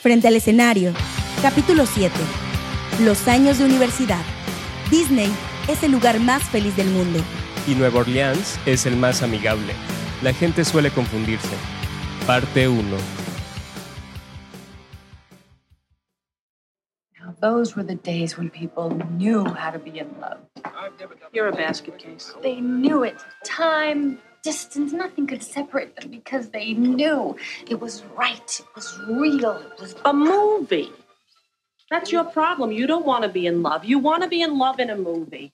Frente al escenario. Capítulo 7. Los años de universidad. Disney es el lugar más feliz del mundo. Y Nueva Orleans es el más amigable. La gente suele confundirse. Parte 1. Now, those were the days when people knew how to be in love. You're a basket case. They knew it. Time, distance, nothing could separate them because they knew it was right, it was real, it was A movie. That's your problem. You don't want to be in love. You want to be in love in a movie.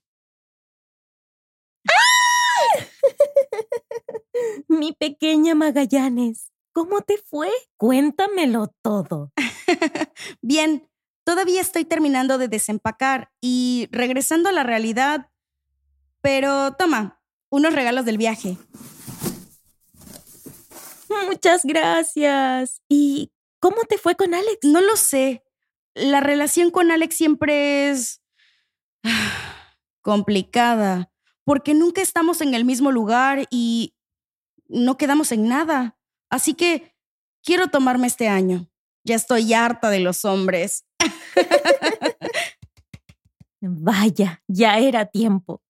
Mi pequeña Magallanes, ¿cómo te fue? Cuéntamelo todo. Bien, todavía estoy terminando de desempacar y regresando a la realidad. Pero toma, unos regalos del viaje. Muchas gracias. ¿Y cómo te fue con Alex? No lo sé. La relación con Alex siempre es complicada, porque nunca estamos en el mismo lugar y no quedamos en nada. Así que quiero tomarme este año. Ya estoy harta de los hombres. Vaya, ya era tiempo.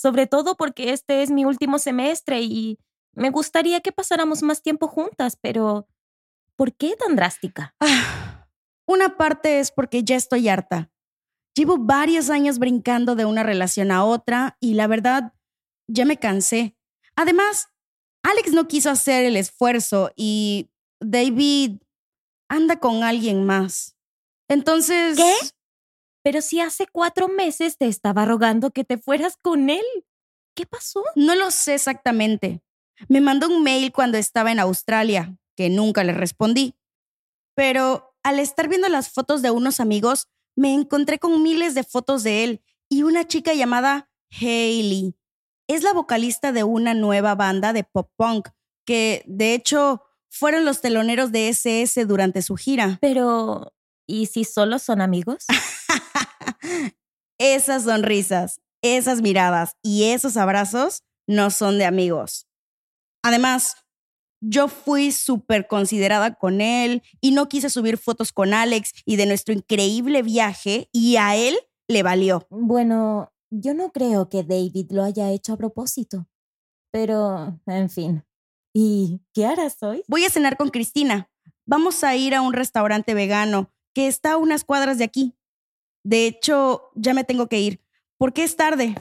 Sobre todo porque este es mi último semestre y me gustaría que pasáramos más tiempo juntas, pero ¿por qué tan drástica? Ah, Una parte es porque ya estoy harta. Llevo varios años brincando de una relación a otra y la verdad, ya me cansé. Además, Alex no quiso hacer el esfuerzo y David anda con alguien más. Entonces... ¿Qué? Pero si hace cuatro meses te estaba rogando que te fueras con él. ¿Qué pasó? No lo sé exactamente. Me mandó un mail cuando estaba en Australia, que nunca le respondí. Pero al estar viendo las fotos de unos amigos, me encontré con miles de fotos de él y una chica llamada Hailey. Es la vocalista de una nueva banda de pop punk, que de hecho fueron los teloneros de SS durante su gira. Pero, ¿y si solo son amigos? esas sonrisas, esas miradas y esos abrazos no son de amigos. Además, yo fui súper considerada con él y no quise subir fotos con Alex y de nuestro increíble viaje y a él le valió. Bueno, yo no creo que David lo haya hecho a propósito. Pero, en fin. ¿Y qué harás hoy? Voy a cenar con Cristina. Vamos a ir a un restaurante vegano que está a unas cuadras de aquí. De hecho, ya me tengo que ir, porque es tarde.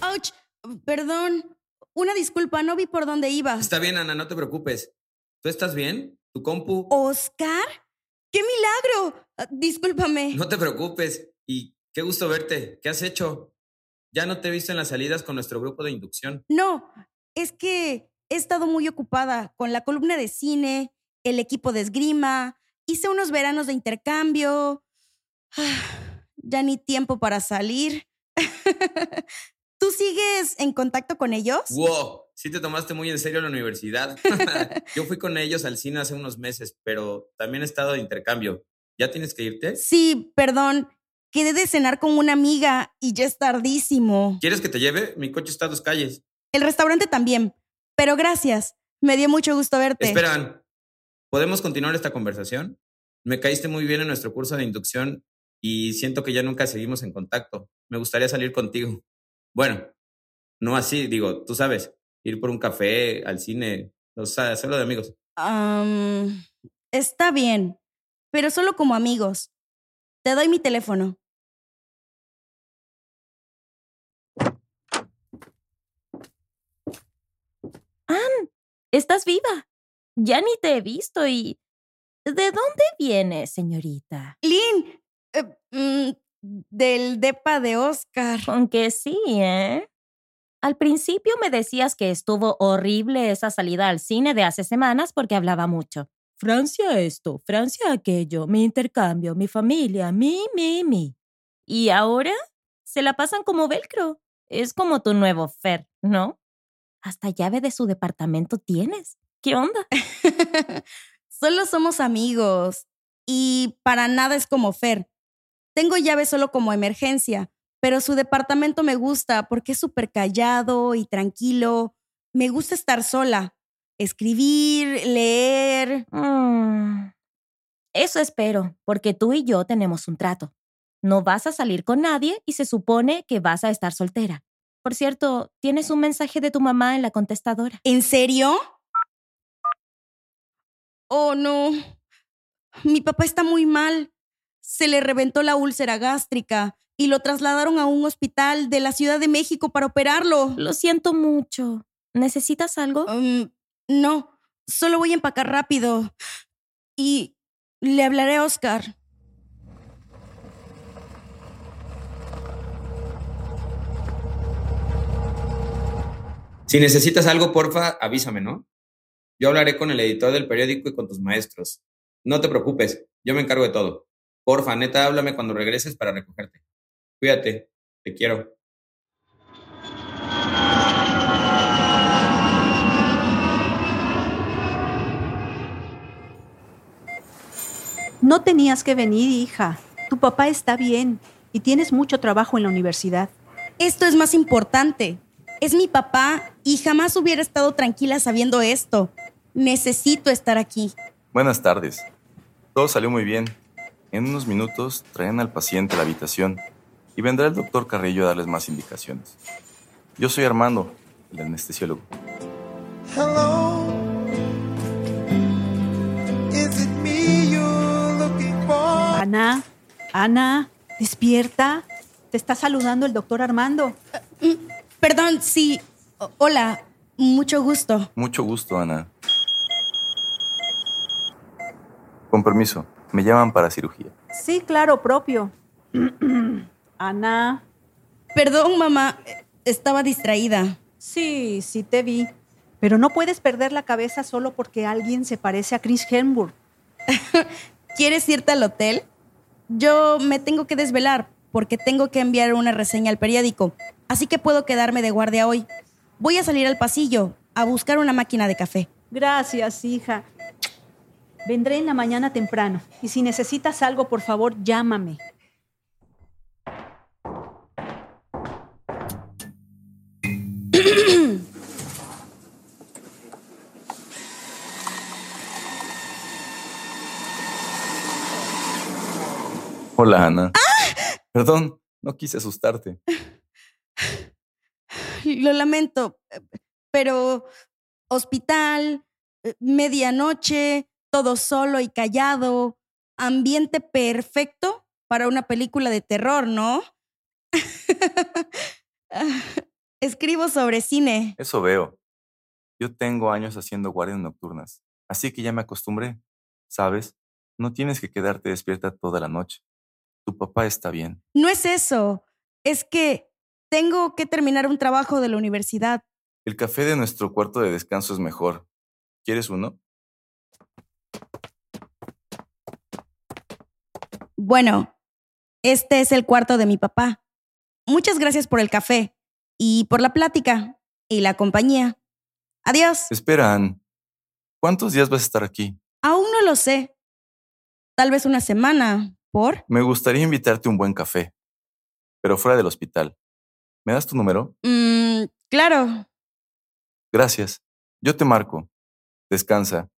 ¡Auch! Perdón. Una disculpa, no vi por dónde iba. Está bien, Ana, no te preocupes. ¿Tú estás bien? ¿Tu compu? ¿Oscar? ¡Qué milagro! Ah, Discúlpame. No te preocupes. Y qué gusto verte. ¿Qué has hecho? Ya no te he visto en las salidas con nuestro grupo de inducción. No, es que he estado muy ocupada con la columna de cine, el equipo de esgrima, hice unos veranos de intercambio. Ah, Ya ni tiempo para salir. ¿Tú sigues en contacto con ellos? ¡Wow! Sí te tomaste muy en serio la universidad. Yo fui con ellos al cine hace unos meses, pero también he estado de intercambio. ¿Ya tienes que irte? Sí, perdón. Quedé de cenar con una amiga y ya es tardísimo. ¿Quieres que te lleve? Mi coche está a dos calles. El restaurante también. Pero gracias. Me dio mucho gusto verte. Esperan. ¿Podemos continuar esta conversación? Me caíste muy bien en nuestro curso de inducción y siento que ya nunca seguimos en contacto. Me gustaría salir contigo. Bueno, no así, digo, tú sabes, ir por un café, al cine, o sea, hacerlo de amigos. Am, está bien, pero solo como amigos. Te doy mi teléfono. Ann, estás viva. Ya ni te he visto y... ¿De dónde vienes, señorita? Lynn, eh, mm, del depa de Oscar. Aunque sí, ¿eh? Al principio me decías que estuvo horrible esa salida al cine de hace semanas porque hablaba mucho. Francia esto, Francia aquello, mi intercambio, mi familia, mi, mi, mi. Y ahora se la pasan como velcro. Es como tu nuevo Fer, ¿no? Hasta llave de su departamento tienes. ¿Qué onda? Solo somos amigos y para nada es como Fer. Tengo llave solo como emergencia, pero su departamento me gusta porque es súper callado y tranquilo. Me gusta estar sola, escribir, leer. Mm, Eso espero, porque tú y yo tenemos un trato. No vas a salir con nadie y se supone que vas a estar soltera. Por cierto, ¿tienes un mensaje de tu mamá en la contestadora? ¿En serio? Oh, no. Mi papá está muy mal. Se le reventó la úlcera gástrica y lo trasladaron a un hospital de la Ciudad de México para operarlo. Lo siento mucho. ¿Necesitas algo? Um, no, solo voy a empacar rápido. Y le hablaré a Oscar. Si necesitas algo, porfa, avísame, ¿no? Yo hablaré con el editor del periódico y con tus maestros. No te preocupes, yo me encargo de todo. Porfa, neta, háblame cuando regreses para recogerte. Cuídate, te quiero. No tenías que venir, hija. Tu papá está bien y tienes mucho trabajo en la universidad. Esto es más importante. Es mi papá y jamás hubiera estado tranquila sabiendo esto. Necesito estar aquí. Buenas tardes. Todo salió muy bien. En unos minutos traen al paciente a la habitación y vendrá el doctor Carrillo a darles más indicaciones. Yo soy Armando, el anestesiólogo. Hello. Is it me you're looking for? Ana, Ana, despierta. Te está saludando el doctor Armando. Perdón, sí. O- hola, mucho gusto. Mucho gusto, Ana. Con permiso, me llaman para cirugía. Sí, claro, propio. Ana, Perdón, mamá. Estaba distraída. sí, sí te vi. Pero no puedes perder la cabeza solo porque alguien se parece a Chris Hemsworth. ¿Quieres irte al hotel? Yo me tengo que desvelar porque tengo que enviar una reseña al periódico, así que puedo quedarme de guardia hoy. Voy a salir al pasillo a buscar una máquina de café. Gracias, hija. Vendré en la mañana temprano. Y si necesitas algo, por favor, llámame. Hola, Ana. Perdón, no quise asustarte. Lo lamento, pero hospital, medianoche, todo solo y callado, ambiente perfecto para una película de terror, ¿no? Escribo sobre cine. Eso veo. Yo tengo años haciendo guardias nocturnas, así que ya me acostumbré. ¿Sabes? No tienes que quedarte despierta toda la noche. Tu papá está bien. No es eso, es que tengo que terminar un trabajo de la universidad. El café de nuestro cuarto de descanso es mejor. ¿Quieres uno? Bueno, este es el cuarto de mi papá. Muchas gracias por el café y por la plática y la compañía. Adiós. Espera, Ann. ¿Cuántos días vas a estar aquí? Aún no lo sé. Tal vez una semana. ¿Por? Me gustaría invitarte a un buen café, pero fuera del hospital. ¿Me das tu número? Mm, claro. Gracias. Yo te marco. Descansa.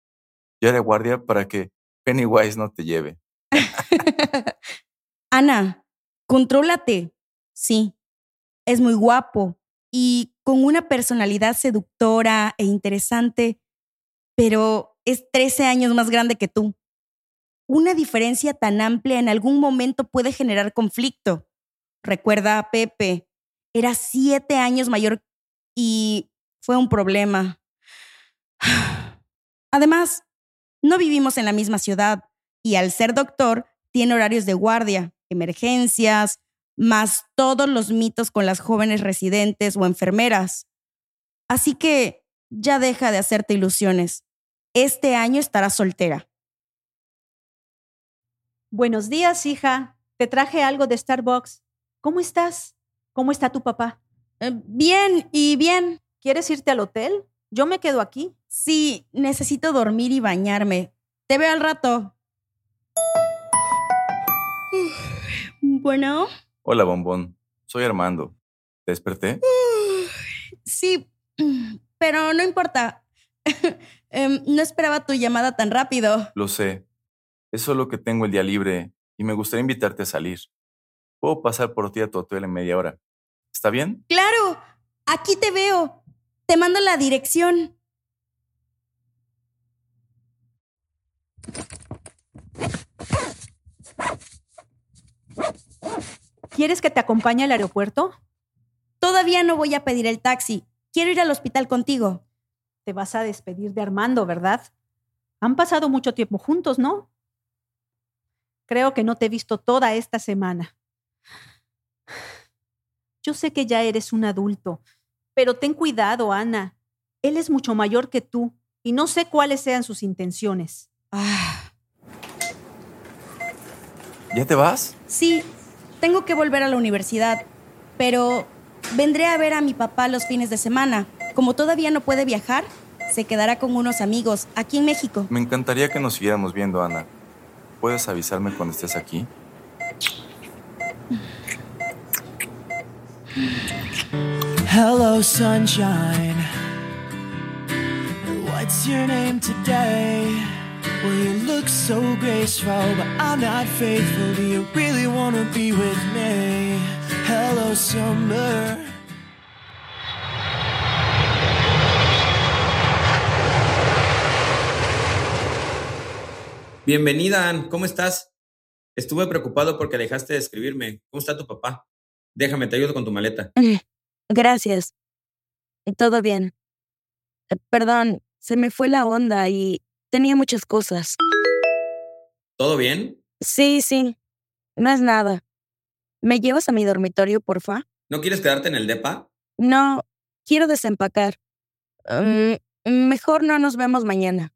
Yo haré guardia para que Pennywise no te lleve. Ana, contrólate. Sí, es muy guapo y con una personalidad seductora e interesante, pero es 13 años más grande que tú. Una diferencia tan amplia en algún momento puede generar conflicto. Recuerda a Pepe, era siete años mayor y fue un problema. Además, no vivimos en la misma ciudad y al ser doctor, tiene horarios de guardia, emergencias, más todos los mitos con las jóvenes residentes o enfermeras. Así que ya deja de hacerte ilusiones. Este año estarás soltera. Buenos días, hija. Te traje algo de Starbucks. ¿Cómo estás? ¿Cómo está tu papá? Eh, bien y bien. ¿Quieres irte al hotel? Yo me quedo aquí. Sí, necesito dormir y bañarme. Te veo al rato. Bueno, Hola, bombón. Soy Armando. ¿Te desperté? sí, pero no importa. Em, no esperaba tu llamada tan rápido. Lo sé. Es solo que tengo el día libre y me gustaría invitarte a salir. Puedo pasar por ti a tu hotel en media hora. ¿Está bien? Claro, aquí te veo. Te mando la dirección. ¿Quieres que te acompañe al aeropuerto? Todavía no voy a pedir el taxi. Quiero ir al hospital contigo. Te vas a despedir de Armando, ¿verdad? Han pasado mucho tiempo juntos, ¿no? Creo que no te he visto toda esta semana. Yo sé que ya eres un adulto, pero ten cuidado, Ana. Él es mucho mayor que tú y no sé cuáles sean sus intenciones. Ah, ¿Ya te vas? sí, tengo que volver a la universidad, pero vendré a ver a mi papá los fines de semana. Como todavía no puede viajar, se quedará con unos amigos aquí en México. Me encantaría que nos siguiéramos viendo, Ana. ¿Puedes avisarme cuando estés aquí? Hello, sunshine. What's your name today? Well, you look so graceful, but I'm not faithful. Do you really want to be with me? Hello, summer. Bienvenida, Ann. ¿Cómo estás? Estuve preocupado porque dejaste de escribirme. ¿Cómo está tu papá? Déjame, te ayudo con tu maleta. Gracias. Todo bien. Eh, Perdón, se me fue la onda y tenía muchas cosas. ¿Todo bien? Sí, sí. No es nada. ¿Me llevas a mi dormitorio, porfa? ¿No quieres quedarte en el DEPA? No, quiero desempacar. Mm, mejor no nos vemos mañana.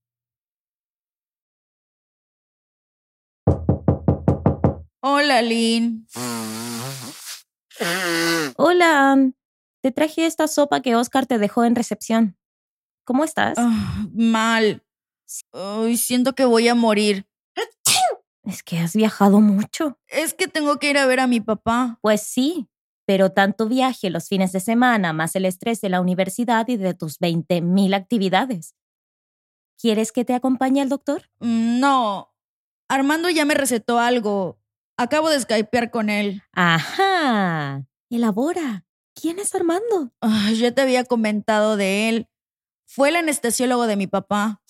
Hola, Lynn. Hola, Ann. Te traje esta sopa que Oscar te dejó en recepción. ¿Cómo estás? Ah, mal. Ay, siento que voy a morir. Es que has viajado mucho. Es que tengo que ir a ver a mi papá. Pues sí, pero tanto viaje los fines de semana, más el estrés de la universidad y de tus 20.000 actividades. ¿Quieres que te acompañe el doctor? Mm, No. Armando ya me recetó algo. Acabo de skypear con él. Ajá. Elabora. ¿Quién es Armando? Ay, ya te había comentado de él. Fue el anestesiólogo de mi papá.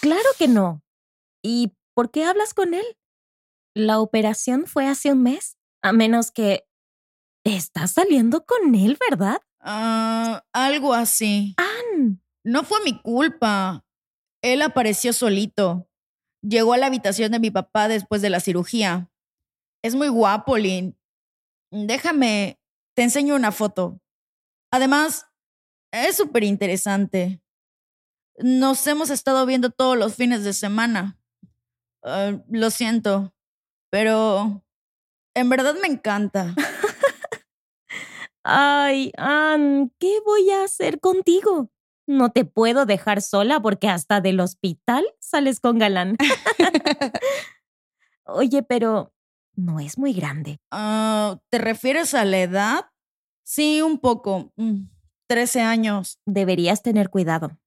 Claro que no. ¿Y por qué hablas con él? La operación fue hace un mes, a menos que... Estás saliendo con él, ¿verdad? Ah, algo así. Ann. No fue mi culpa. Él apareció solito. Llegó a la habitación de mi papá después de la cirugía. Es muy guapo, Lynn. Déjame, te enseño una foto. Además, es súper interesante. Nos hemos estado viendo todos los fines de semana. Ah, lo siento, pero en verdad me encanta. Ay, Ann, ¿qué voy a hacer contigo? No te puedo dejar sola porque hasta del hospital sales con galán. Oye, pero no es muy grande. Ah, ¿Te refieres a la edad? Sí, un poco. Mm, 13 años. Deberías tener cuidado.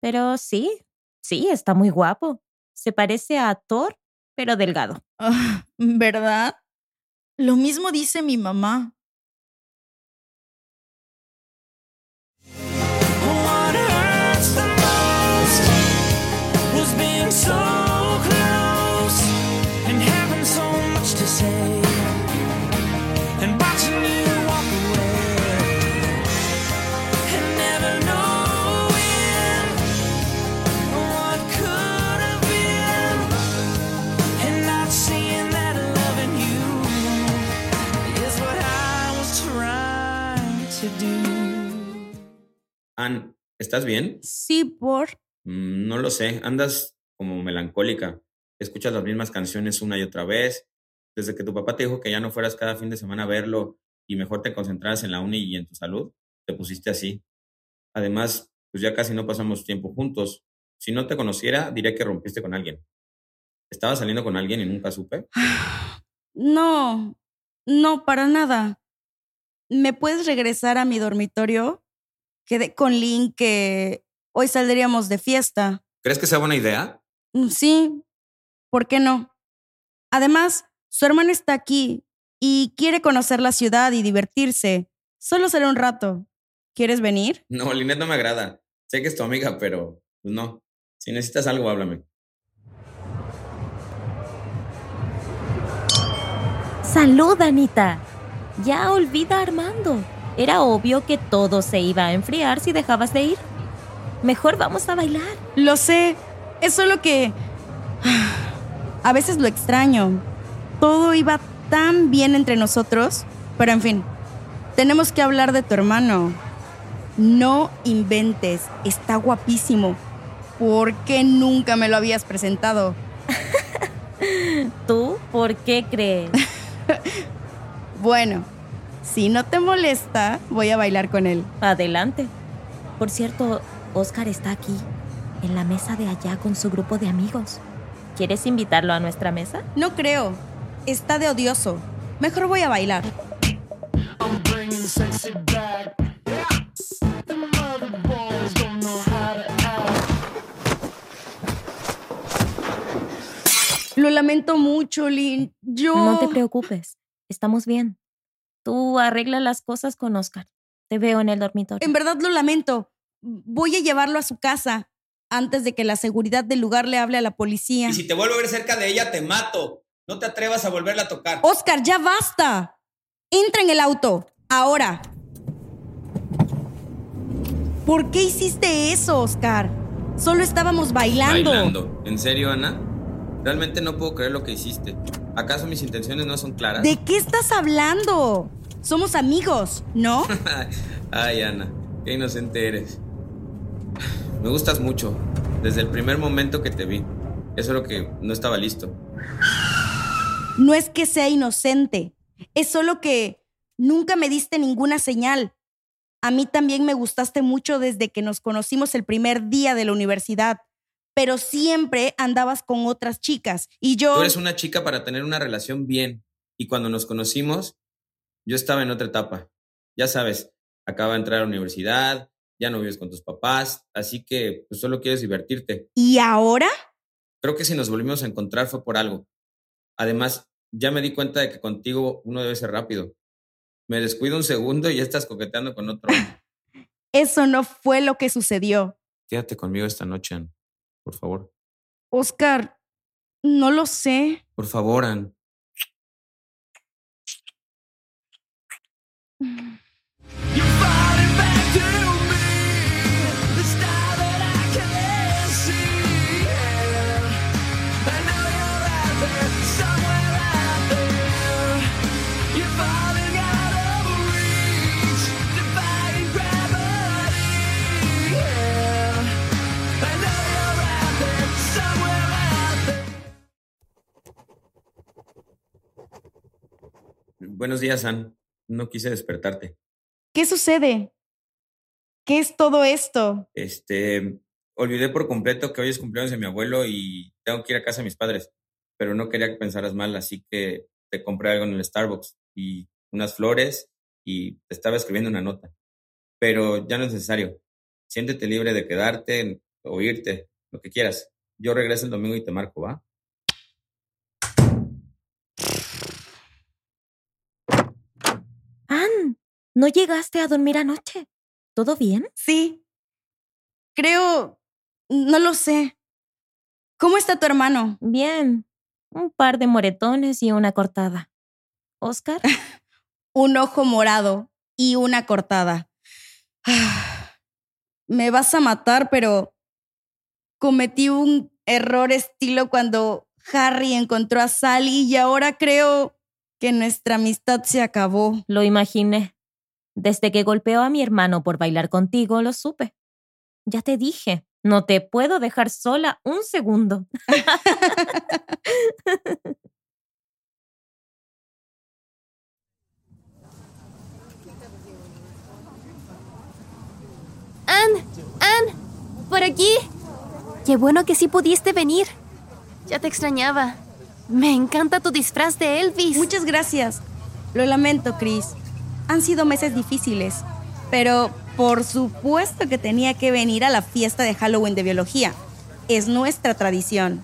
Pero sí, sí, está muy guapo. Se parece a Thor, pero delgado. Ah, ¿Verdad? Lo mismo dice mi mamá. ¿Estás bien? Sí, por. Mm, no lo sé, andas como melancólica. Escuchas las mismas canciones una y otra vez. Desde que tu papá te dijo que ya no fueras cada fin de semana a verlo y mejor te concentraras en la uni y en tu salud, te pusiste así. Además, pues ya casi no pasamos tiempo juntos. Si no te conociera, diré que rompiste con alguien. ¿Estabas saliendo con alguien y nunca supe? No, no, para nada. ¿Me puedes regresar a mi dormitorio? Quedé con Lynn que hoy saldríamos de fiesta. ¿Crees que sea buena idea? Mm, Sí, ¿por qué no? Además, su hermano está aquí y quiere conocer la ciudad y divertirse. Solo será un rato. ¿Quieres venir? No, Linet no me agrada. Sé que es tu amiga, pero pues no. Si necesitas algo, háblame. Salud, Anita. Ya olvida a Armando. Era obvio que todo se iba a enfriar si dejabas de ir. Mejor vamos a bailar. Lo sé. Es solo que... A veces lo extraño. Todo iba tan bien entre nosotros. Pero en fin, tenemos que hablar de tu hermano. No inventes. Está guapísimo. ¿Por qué nunca me lo habías presentado? ¿Tú por qué crees? Bueno, si no te molesta, voy a bailar con él. Adelante. Por cierto, Oscar está aquí, en la mesa de allá con su grupo de amigos. ¿Quieres invitarlo a nuestra mesa? No creo. Está de odioso. Mejor voy a bailar. Lo lamento mucho, Lynn. Yo... No te preocupes. Estamos bien. Tú arregla las cosas con Oscar. Te veo en el dormitorio. En verdad lo lamento. Voy a llevarlo a su casa antes de que la seguridad del lugar le hable a la policía. Y si te vuelvo a ver cerca de ella, te mato. No te atrevas a volverla a tocar. Oscar, ya basta. Entra en el auto. Ahora. ¿Por qué hiciste eso, Oscar? Solo estábamos bailando. Bailando. ¿En serio, Ana? Realmente no puedo creer lo que hiciste. ¿Acaso mis intenciones no son claras? ¿De qué estás hablando? Somos amigos, ¿no? Ay, Ana, qué inocente eres. Me gustas mucho. Desde el primer momento que te vi. Es solo que no estaba listo. No es que sea inocente. Es solo que nunca me diste ninguna señal. A mí también me gustaste mucho desde que nos conocimos el primer día de la universidad. Pero siempre andabas con otras chicas. Y yo... Tú eres una chica para tener una relación bien. Y cuando nos conocimos, yo estaba en otra etapa. Ya sabes, acaba de entrar a la universidad, ya no vives con tus papás, así que pues, solo quieres divertirte. ¿Y ahora? Creo que si nos volvimos a encontrar fue por algo. Además, ya me di cuenta de que contigo uno debe ser rápido. Me descuido un segundo y ya estás coqueteando con otro. Eso no fue lo que sucedió. Quédate conmigo esta noche, Ann. Por favor. Oscar, no lo sé. Por favor, Ann. Buenos días, Ann. No quise despertarte. ¿Qué sucede? ¿Qué es todo esto? Este, olvidé por completo que hoy es cumpleaños de mi abuelo y tengo que ir a casa de mis padres, pero no quería que pensaras mal, así que te compré algo en el Starbucks y unas flores y te estaba escribiendo una nota. Pero ya no es necesario. Siéntete libre de quedarte o irte, lo que quieras. Yo regreso el domingo y te marco, ¿va? Ann, ¿no llegaste a dormir anoche? ¿Todo bien? Sí. Creo... No lo sé. ¿Cómo está tu hermano? Bien. Un par de moretones y una cortada. ¿Oscar? Un ojo morado y una cortada. Me vas a matar, pero cometí un error estilo cuando Harry encontró a Sally y ahora creo que nuestra amistad se acabó. Lo imaginé. Desde que golpeó a mi hermano por bailar contigo, lo supe. Ya te dije, no te puedo dejar sola un segundo. Ann, Ann, por aquí. Qué bueno que sí pudiste venir. Ya te extrañaba. Me encanta tu disfraz de Elvis. Muchas gracias. Lo lamento, Chris. Han sido meses difíciles, pero por supuesto que tenía que venir a la fiesta de Halloween de biología. Es nuestra tradición.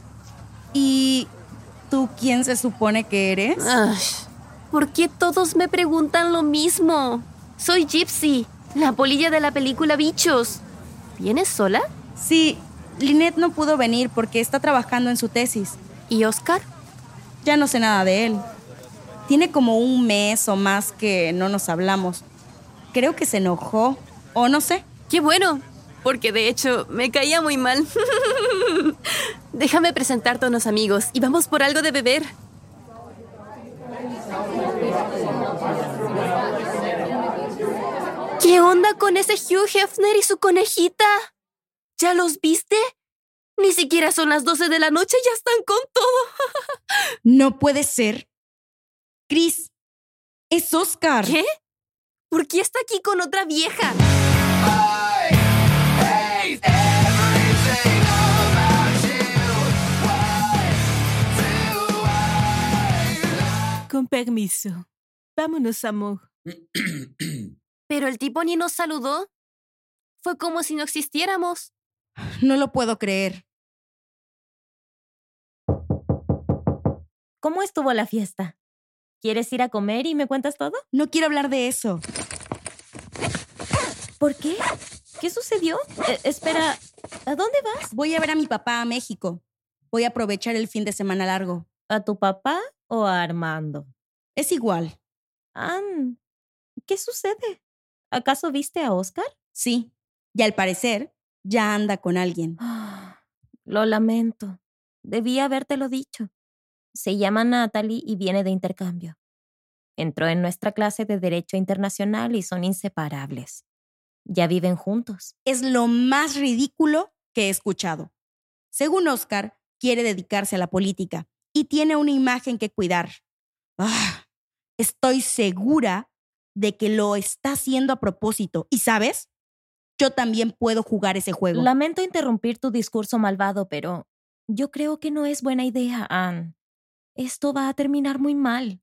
¿Y tú quién se supone que eres? Ay, ¿Por qué todos me preguntan lo mismo? Soy Gypsy, la polilla de la película Bichos. ¿Vienes sola? Sí, Lynette no pudo venir porque está trabajando en su tesis. ¿Y Oscar? Ya no sé nada de él. Tiene como un mes o más que no nos hablamos. Creo que se enojó, o no sé. Qué bueno, porque de hecho me caía muy mal. Déjame presentarte a unos amigos y vamos por algo de beber. ¿Qué onda con ese Hugh Hefner y su conejita? ¿Ya los viste? Ni siquiera son las 12 de la noche y ya están con todo. No puede ser. Chris, es Oscar. ¿Qué? ¿Por qué está aquí con otra vieja? Con permiso. Vámonos, amor. Pero el tipo ni nos saludó. Fue como si no existiéramos. No lo puedo creer. ¿Cómo estuvo la fiesta? ¿Quieres ir a comer y me cuentas todo? No quiero hablar de eso. ¿Por qué? ¿Qué sucedió? Eh, espera, ¿a dónde vas? Voy a ver a mi papá a México. Voy a aprovechar el fin de semana largo. ¿A tu papá o a Armando? Es igual. Ann, ¿qué sucede? ¿Acaso viste a Oscar? Sí. Y al parecer, ya anda con alguien. Lo lamento. Debí habértelo dicho. Se llama Natalie y viene de intercambio. Entró en nuestra clase de Derecho Internacional y son inseparables. Ya viven juntos. Es lo más ridículo que he escuchado. Según Oscar, quiere dedicarse a la política y tiene una imagen que cuidar. Ah, estoy segura de que lo está haciendo a propósito. ¿Y sabes? Yo también puedo jugar ese juego. Lamento interrumpir tu discurso malvado, pero yo creo que no es buena idea, Anne. Esto va a terminar muy mal.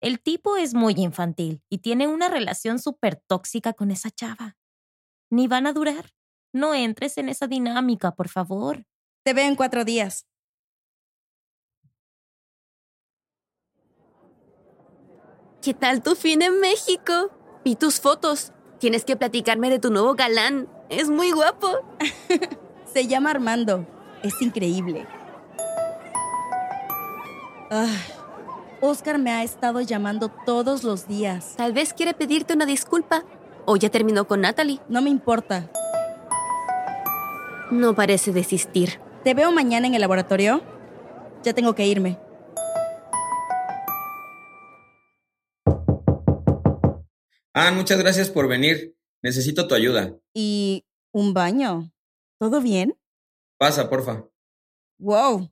El tipo es muy infantil y tiene una relación súper tóxica con esa chava. Ni van a durar. No entres en esa dinámica, por favor. Te veo en cuatro días. ¿Qué tal tu fin en México? Vi tus fotos. Tienes que platicarme de tu nuevo galán. Es muy guapo. Se llama Armando. Es increíble. Ah, Oscar me ha estado llamando todos los días. Tal vez quiere pedirte una disculpa. O ya terminó con Natalie. No me importa. No parece desistir. ¿Te veo mañana en el laboratorio? Ya tengo que irme. Ah, muchas gracias por venir. Necesito tu ayuda. ¿Y un baño? ¿Todo bien? Pasa, porfa. Wow.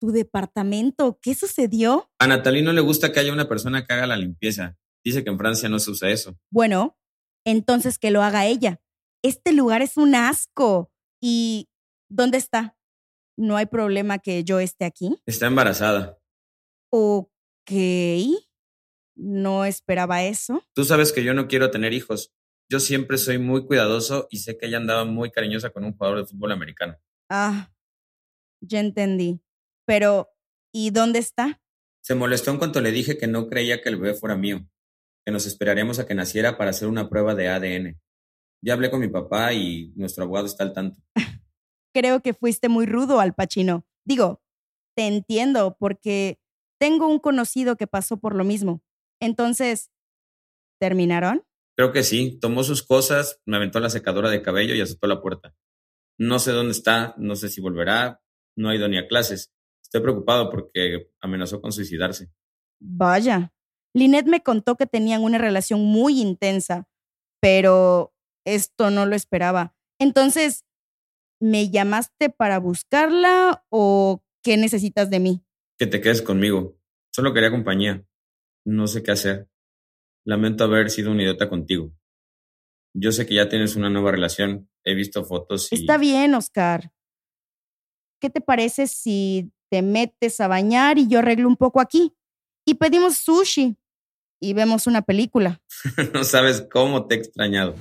¿Tu departamento? ¿Qué sucedió? A Natalie no le gusta que haya una persona que haga la limpieza. Dice que en Francia no se usa eso. Bueno, entonces que lo haga ella. Este lugar es un asco. ¿Y dónde está? ¿No hay problema que yo esté aquí? Está embarazada. Ok. No esperaba eso. Tú sabes que yo no quiero tener hijos. Yo siempre soy muy cuidadoso y sé que ella andaba muy cariñosa con un jugador de fútbol americano. Ah, ya entendí. Pero, ¿y dónde está? Se molestó en cuanto le dije que no creía que el bebé fuera mío, que nos esperaríamos a que naciera para hacer una prueba de ADN. Ya hablé con mi papá y nuestro abogado está al tanto. Creo que fuiste muy rudo al Pachino. Digo, te entiendo porque tengo un conocido que pasó por lo mismo. Entonces, ¿terminaron? Creo que sí. Tomó sus cosas, me aventó la secadora de cabello y azotó la puerta. No sé dónde está, no sé si volverá, no ha ido ni a clases. Estoy preocupado porque amenazó con suicidarse. Vaya. Lynette me contó que tenían una relación muy intensa, pero esto no lo esperaba. Entonces, ¿me llamaste para buscarla o qué necesitas de mí? Que te quedes conmigo. Solo quería compañía. No sé qué hacer. Lamento haber sido un idiota contigo. Yo sé que ya tienes una nueva relación. He visto fotos y... Está bien, Oscar. ¿qué te parece si te metes a bañar y yo arreglo un poco aquí? Y pedimos sushi y vemos una película. no sabes cómo te he extrañado.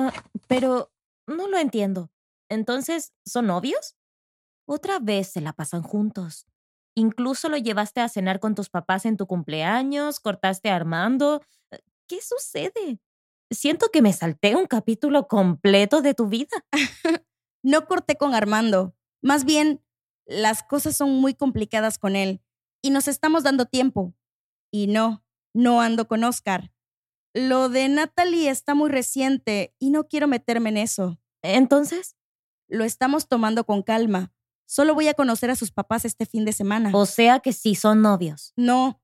Ah, pero no lo entiendo. Entonces, ¿son novios? Otra vez se la pasan juntos. Incluso lo llevaste a cenar con tus papás en tu cumpleaños, cortaste a Armando. Eh, ¿Qué sucede? Siento que me salté un capítulo completo de tu vida. No corté con Armando. Más bien, las cosas son muy complicadas con él y nos estamos dando tiempo. Y no, no ando con Oscar. Lo de Natalie está muy reciente y no quiero meterme en eso. Entonces, Lo estamos tomando con calma. Solo voy a conocer a sus papás este fin de semana. o sea que sí son novios. No,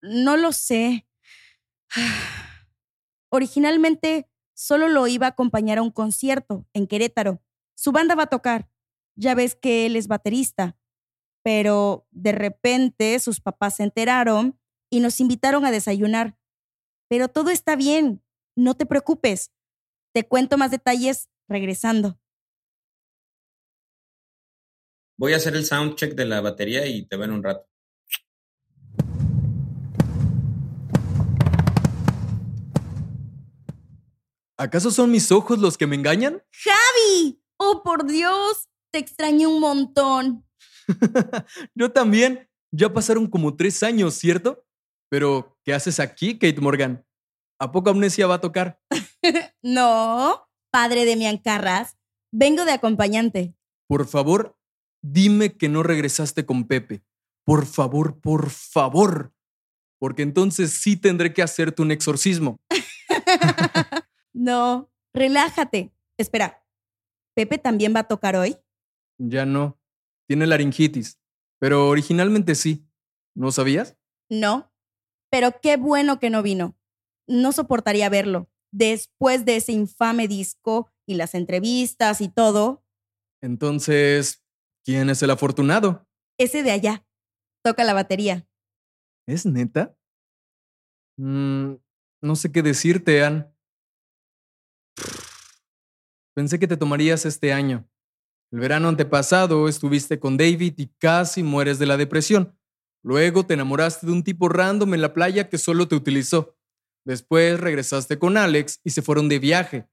no lo sé. Originalmente solo lo iba a acompañar a un concierto en Querétaro. Su banda va a tocar. Ya ves que él es baterista. Pero de repente sus papás se enteraron y nos invitaron a desayunar. Pero todo está bien. No te preocupes. Te cuento más detalles regresando. Voy a hacer el soundcheck de la batería y te veo en un rato. ¿Acaso son mis ojos los que me engañan? ¡Javi! ¡Oh, por Dios! Te extrañé un montón. Yo también. Ya pasaron como tres años, ¿cierto? Pero, ¿qué haces aquí, Kate Morgan? ¿A poco Amnesia va a tocar? No, padre de Mian Carras. Vengo de acompañante. Por favor, dime que no regresaste con Pepe. Por favor, por favor. Porque entonces sí tendré que hacerte un exorcismo. No, relájate. Espera, ¿Pepe también va a tocar hoy? Ya no. Tiene laringitis. Pero originalmente sí. ¿No sabías? No, pero qué bueno que no vino. No soportaría verlo. Después de ese infame disco y las entrevistas y todo, Entonces, ¿quién es el afortunado? ese de allá toca la batería. ¿Es neta? Mm, no sé qué decirte, Ann. Pensé que te tomarías este año. El verano antepasado estuviste con David y casi mueres de la depresión. Luego te enamoraste de un tipo random en la playa que solo te utilizó. Después regresaste con Alex y se fueron de viaje.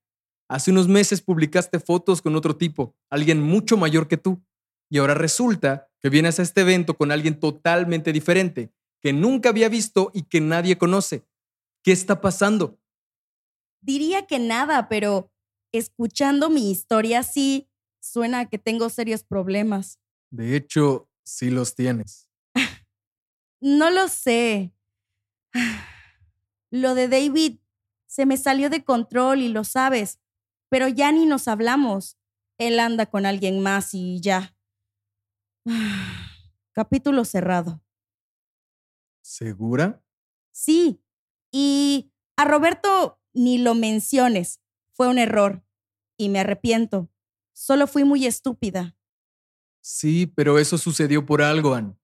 Hace unos meses publicaste fotos con otro tipo, alguien mucho mayor que tú. Y ahora resulta que vienes a este evento con alguien totalmente diferente, que nunca había visto y que nadie conoce. ¿Qué está pasando? Diría que nada, pero escuchando mi historia así, suena a que tengo serios problemas. De hecho, sí los tienes. No lo sé. Lo de David se me salió de control y lo sabes, pero ya ni nos hablamos. Él anda con alguien más y ya. Capítulo cerrado. ¿Segura? Sí, y a Roberto ni lo menciones. Fue un error y me arrepiento. Solo fui muy estúpida. Sí, pero eso sucedió por algo, Ann.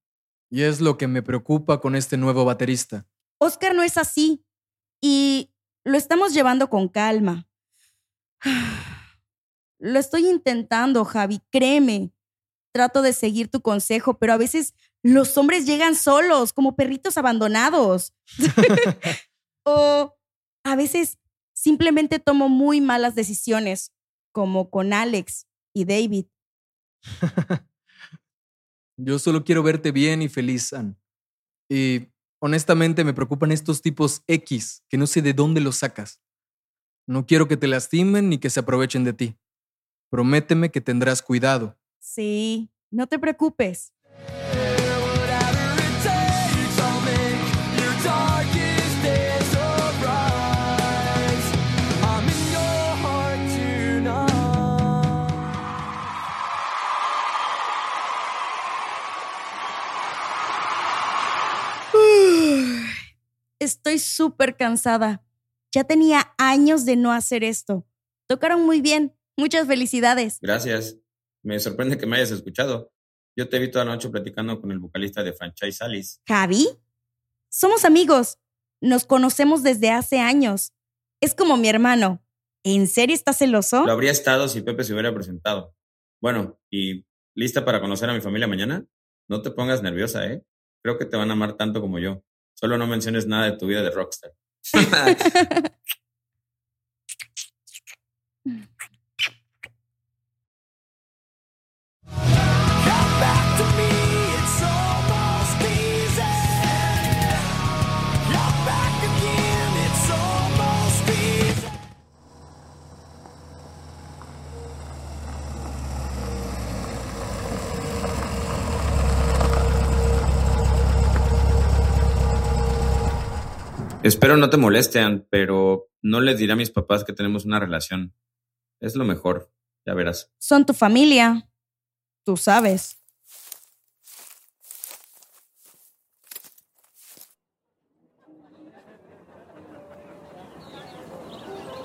Y es lo que me preocupa con este nuevo baterista. Oscar no es así y lo estamos llevando con calma. Lo estoy intentando, Javi, créeme. Trato de seguir tu consejo, pero a veces los hombres llegan solos, como perritos abandonados. o a veces simplemente tomo muy malas decisiones, como con Alex y David. Yo solo quiero verte bien y feliz, Ann. Y honestamente me preocupan estos tipos X, que no sé de dónde los sacas. No quiero que te lastimen ni que se aprovechen de ti. Prométeme que tendrás cuidado. Sí, no te preocupes. Estoy súper cansada. Ya tenía años de no hacer esto. Tocaron muy bien. Muchas felicidades. Gracias. Me sorprende que me hayas escuchado. Yo te vi toda la noche platicando con el vocalista de Franchise Alice. ¿Javi? Somos amigos. Nos conocemos desde hace años. Es como mi hermano. ¿En serio estás celoso? Lo habría estado si Pepe se hubiera presentado. Bueno, ¿y lista para conocer a mi familia mañana? No te pongas nerviosa, ¿eh? Creo que te van a amar tanto como yo. Solo no menciones nada de tu vida de rockstar. Espero no te molesten, pero no les diré a mis papás que tenemos una relación. Es lo mejor, ya verás. Son tu familia. Tú sabes.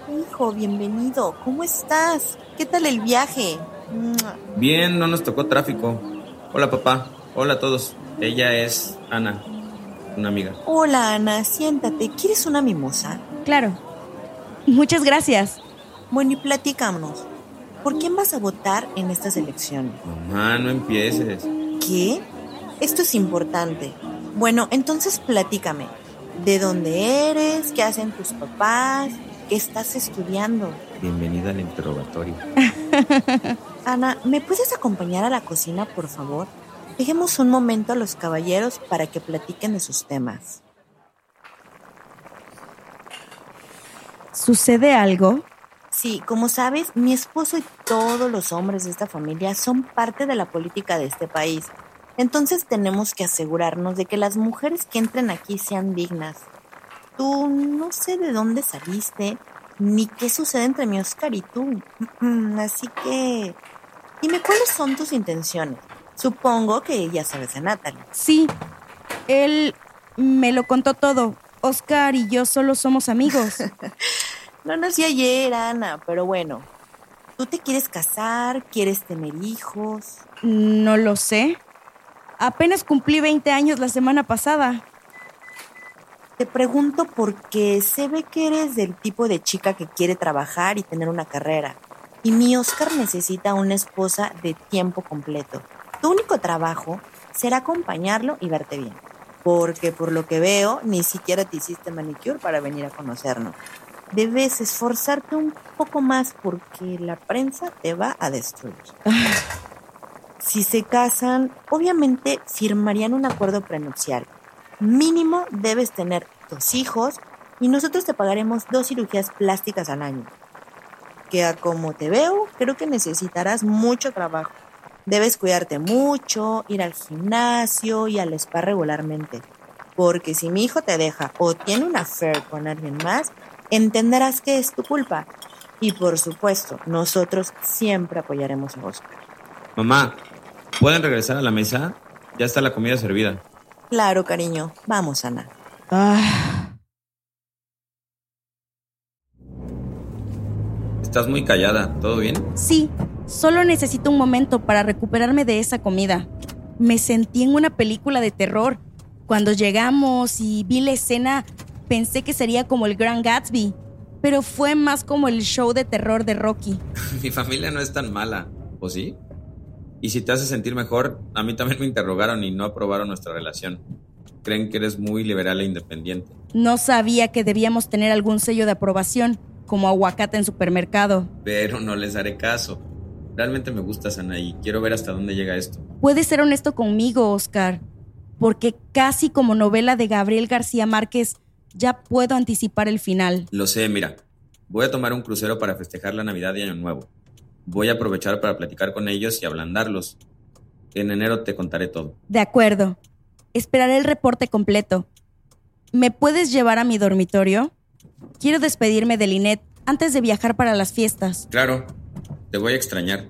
Hijo, bienvenido. ¿Cómo estás? ¿Qué tal el viaje? Bien, no nos tocó tráfico. Hola papá, hola a todos. Ella es Ana, una amiga. Hola, Ana, siéntate. ¿Quieres una mimosa? Claro. Muchas gracias. Bueno, y platicamos. ¿Por quién vas a votar en estas elecciones? Mamá, no empieces. ¿Qué? Esto es importante. Bueno, entonces platícame. ¿De dónde eres? ¿Qué hacen tus papás? ¿Qué estás estudiando? Bienvenida al interrogatorio. Ana, ¿me puedes acompañar a la cocina, por favor? Dejemos un momento a los caballeros para que platiquen de sus temas. ¿Sucede algo? Sí, como sabes, mi esposo y todos los hombres de esta familia son parte de la política de este país. Entonces tenemos que asegurarnos de que las mujeres que entren aquí sean dignas. Tú no sé de dónde saliste, ni qué sucede entre mi Oscar y tú. Así que... Dime cuáles son tus intenciones. Supongo que ya sabes de Natalie. Sí. Él me lo contó todo. Oscar y yo solo somos amigos. No nací ayer, Ana, pero bueno. ¿Tú te quieres casar? ¿Quieres tener hijos? No lo sé. Apenas cumplí 20 años la semana pasada. Te pregunto porque se ve que eres del tipo de chica que quiere trabajar y tener una carrera. Y mi Oscar necesita una esposa de tiempo completo. Tu único trabajo será acompañarlo y verte bien. Porque por lo que veo, ni siquiera te hiciste manicure para venir a conocernos. Debes esforzarte un poco más porque la prensa te va a destruir. Si se casan, obviamente firmarían un acuerdo prenupcial. Mínimo debes tener dos hijos y nosotros te pagaremos dos cirugías plásticas al año. Que a como te veo, creo que necesitarás mucho trabajo. Debes cuidarte mucho, ir al gimnasio y al spa regularmente. Porque si mi hijo te deja o tiene una affair con alguien más, entenderás que es tu culpa. Y por supuesto, nosotros siempre apoyaremos a Oscar. Mamá, ¿pueden regresar a la mesa? Ya está la comida servida. Claro, cariño. Vamos, Ana. Estás muy callada, ¿todo bien? Sí, solo necesito un momento para recuperarme de esa comida. Me sentí en una película de terror. Cuando llegamos y vi la escena, pensé que sería como el Gran Gatsby, pero fue más como el show de terror de Rocky. Mi familia no es tan mala, ¿o sí? Y si te hace sentir mejor, a mí también me interrogaron y no aprobaron nuestra relación. Creen que eres muy liberal e independiente. No sabía que debíamos tener algún sello de aprobación, como aguacate en supermercado. Pero no les haré caso. Realmente me gustas, Ana, y quiero ver hasta dónde llega esto. Puedes ser honesto conmigo, Oscar, porque casi como novela de Gabriel García Márquez, ya puedo anticipar el final. Lo sé, mira. Voy a tomar un crucero para festejar la Navidad y Año Nuevo. Voy a aprovechar para platicar con ellos y ablandarlos. En enero te contaré todo. De acuerdo. Esperaré el reporte completo. ¿Me puedes llevar a mi dormitorio? Quiero despedirme de Linet antes de viajar para las fiestas. Claro, te voy a extrañar.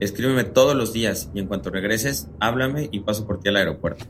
Escríbeme todos los días y en cuanto regreses, háblame y paso por ti al aeropuerto.